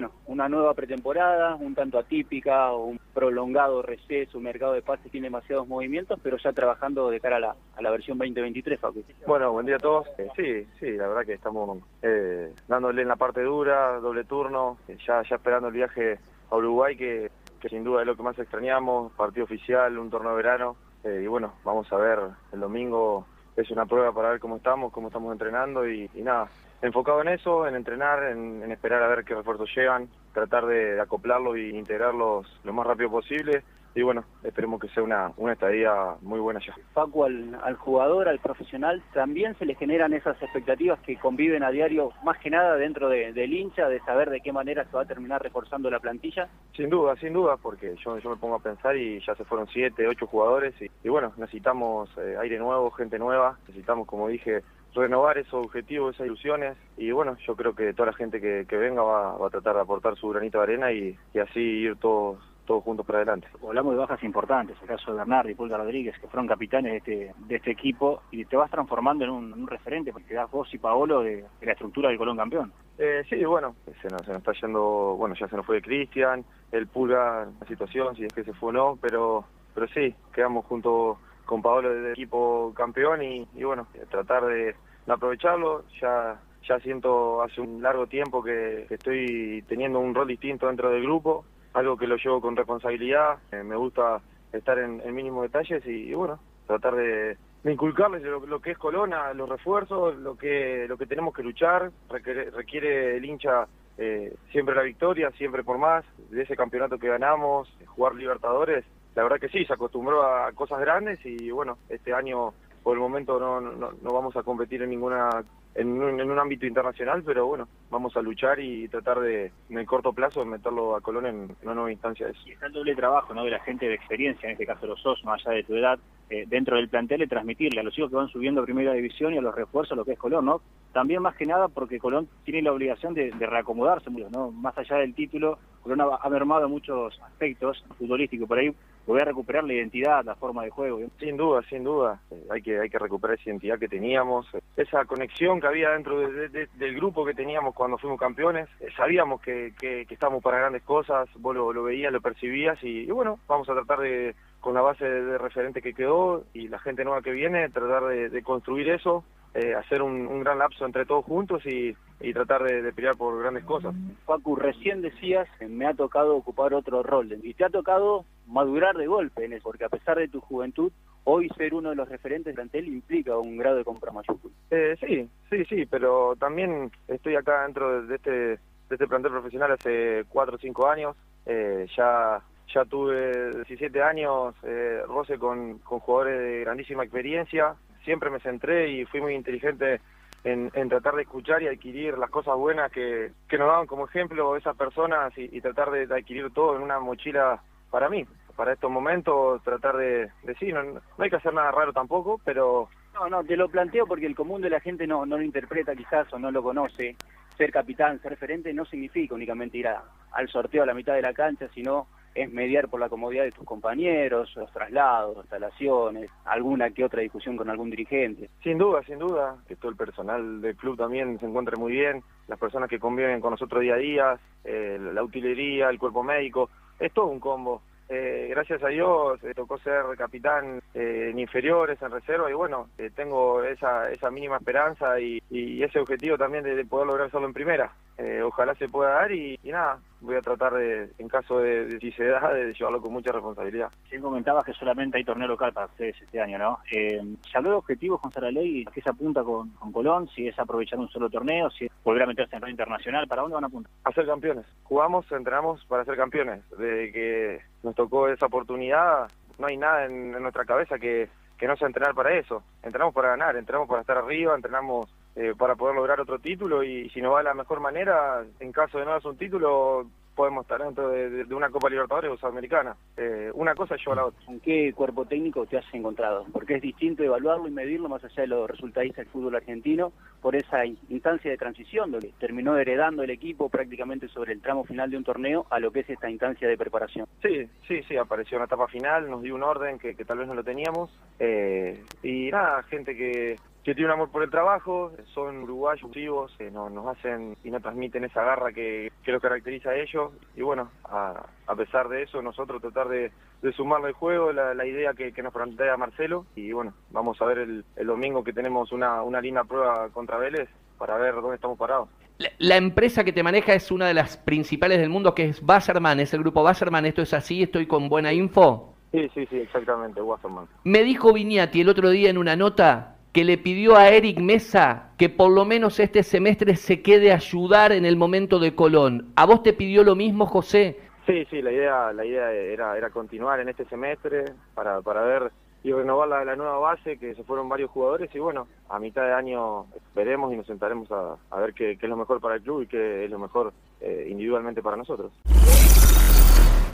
bueno, una nueva pretemporada, un tanto atípica, un prolongado receso, un mercado de pases tiene demasiados movimientos, pero ya trabajando de cara a la, a la versión 2023, Facu. Bueno, buen día a todos. Eh, sí, sí, la verdad que estamos eh, dándole en la parte dura, doble turno, eh, ya, ya esperando el viaje a Uruguay, que, que sin duda es lo que más extrañamos, partido oficial, un torneo de verano, y bueno, vamos a ver el domingo, es una prueba para ver cómo estamos, cómo estamos entrenando y, y nada, enfocado en eso, en entrenar, en, esperar a ver qué refuerzos llegan, tratar de, acoplarlos e integrarlos lo más rápido posible. Y bueno, esperemos que sea una, una estadía muy buena ya. Paco, al, al, jugador, al profesional, también se le generan esas expectativas que conviven a diario, más que nada dentro de, del hincha, de saber de qué manera se va a terminar reforzando la plantilla. Sin duda, sin duda, porque yo, yo me pongo a pensar y ya se fueron siete, ocho jugadores y, y bueno, necesitamos eh, aire nuevo, gente nueva, necesitamos, como dije, renovar esos objetivos, esas ilusiones y bueno, yo creo que toda la gente que, que venga va, va, a tratar de aportar su granito de arena y, y así ir todos todos juntos para adelante. Hablamos de bajas importantes, el caso de Bernardo y Pulga Rodríguez, que fueron capitanes de este, de este equipo, y te vas transformando en un, un referente, porque das vos y Paolo de, de, la estructura del Colón campeón. Eh, sí, bueno, se nos, se nos está yendo, bueno, ya se nos fue Cristian, el Pulga, la situación, si es que se fue o no, pero, pero sí, quedamos juntos con Paolo del equipo campeón y, y bueno, tratar de, aprovecharlo. Ya, ya siento hace un largo tiempo que, estoy teniendo un rol distinto dentro del grupo, algo que lo llevo con responsabilidad. Eh, me gusta estar en, mínimos detalles y, y, bueno, tratar de, de inculcarles lo, lo, que es Colona, los refuerzos, lo que, lo que tenemos que luchar. Requiere, requiere el hincha eh, siempre la victoria, siempre por más, de ese campeonato que ganamos, jugar Libertadores la verdad que sí, se acostumbró a cosas grandes y bueno, este año por el momento no, no, no vamos a competir en ninguna en un, ámbito internacional, pero bueno, vamos a luchar y tratar de, en el corto plazo, meterlo a Colón en una nueva instancia de eso. Y está el doble trabajo, ¿no?, de la gente de experiencia, en este caso los SOS, más allá de tu edad, eh, dentro del plantel, de transmitirle a los chicos que van subiendo a primera división y a los refuerzos lo que es Colón, ¿no? También más que nada porque Colón tiene la obligación de, de reacomodarse, ¿no? Más allá del título, Colón ha, ha mermado muchos aspectos futbolísticos, por ahí volver a recuperar la identidad, la forma de juego. Sin duda, sin duda. Eh, hay que hay que recuperar esa identidad que teníamos, esa conexión que había dentro de, de, del grupo que teníamos cuando fuimos campeones. Eh, sabíamos que, que, que estábamos para grandes cosas, vos lo, veías, lo percibías y, bueno, vamos a tratar de, con la base de, de, referente que quedó y la gente nueva que viene, tratar de, construir eso, eh, hacer un, un, gran lapso entre todos juntos y, y tratar de, de, pelear por grandes cosas. Facu, recién decías, me ha tocado ocupar otro rol y te ha tocado madurar de golpe en eso, porque a pesar de tu juventud, hoy ser uno de los referentes del plantel implica un grado de compra mayúsculo. Eh, sí, sí, sí, pero también estoy acá dentro de este, de este plantel profesional hace cuatro o cinco años, eh, ya ya tuve 17 años, eh, roce con, con jugadores de grandísima experiencia, siempre me centré y fui muy inteligente en, tratar de escuchar y adquirir las cosas buenas que, que nos daban como ejemplo esas personas y, tratar de, de, adquirir todo en una mochila para mí, para estos momentos, tratar de, de sí, no, no, hay que hacer nada raro tampoco, pero... No, no, te lo planteo porque el común de la gente no, no lo interpreta quizás o no lo conoce. Ser capitán, ser referente no significa únicamente ir a, al sorteo a la mitad de la cancha, sino es mediar por la comodidad de tus compañeros, los traslados, instalaciones, alguna que otra discusión con algún dirigente. Sin duda, sin duda, que todo el personal del club también se encuentre muy bien, las personas que conviven con nosotros día a día, eh, la utilería, el cuerpo médico, es todo un combo. Eh, gracias a Dios eh, tocó ser capitán eh, en inferiores, en reserva y bueno, eh, tengo esa, esa mínima esperanza y, y ese objetivo también de poder lograr solo en primera. Eh, ojalá se pueda dar y, y, nada, voy a tratar de, en caso de, de si se da, de llevarlo con mucha responsabilidad. Sí, comentabas que solamente hay torneo local para ustedes este año, ¿no? Eh, ¿Se habló de objetivos con Saraley? ¿Qué se apunta con, con, Colón? Si es aprovechar un solo torneo, si es volver a meterse en red internacional, ¿para dónde van a apuntar? A ser campeones. Jugamos, entrenamos para ser campeones. Desde que nos tocó esa oportunidad, no hay nada en, en nuestra cabeza que, que no sea entrenar para eso. Entrenamos para ganar, entrenamos para estar arriba, entrenamos eh, para poder lograr otro título y si nos va de la mejor manera, en caso de no darse un título, podemos estar dentro de, una Copa Libertadores o Sudamericana. Eh, una cosa lleva a la otra. ¿Con qué cuerpo técnico te has encontrado? Porque es distinto evaluarlo y medirlo más allá de los resultadistas del fútbol argentino por esa instancia de transición, donde terminó heredando el equipo prácticamente sobre el tramo final de un torneo a lo que es esta instancia de preparación. Sí, sí, sí, apareció una etapa final, nos dio un orden que, que tal vez no lo teníamos. Eh, y nada, gente que, que tiene un amor por el trabajo, son uruguayos, vivos, eh, nos, nos hacen y nos transmiten esa garra que, que los caracteriza a ellos. Y bueno, a, a pesar de eso, nosotros tratar de, de sumarle al juego la, la idea que, que, nos plantea Marcelo. Y bueno, vamos a ver el, el domingo que tenemos una, una linda prueba contra Vélez para ver dónde estamos parados. La, la, empresa que te maneja es una de las principales del mundo, que es Wasserman, es el grupo Wasserman. ¿Esto es así? ¿Estoy con buena info? Sí, sí, sí, exactamente, Wasserman. Me dijo Viñati el otro día en una nota que le pidió a Eric Mesa que por lo menos este semestre se quede a ayudar en el momento de Colón. ¿A vos te pidió lo mismo, José? Sí, sí, la idea, la idea era, era continuar en este semestre para, para ver y renovar la, nueva base, que se fueron varios jugadores y bueno, a mitad de año veremos y nos sentaremos a, a ver qué, qué, es lo mejor para el club y qué es lo mejor eh, individualmente para nosotros.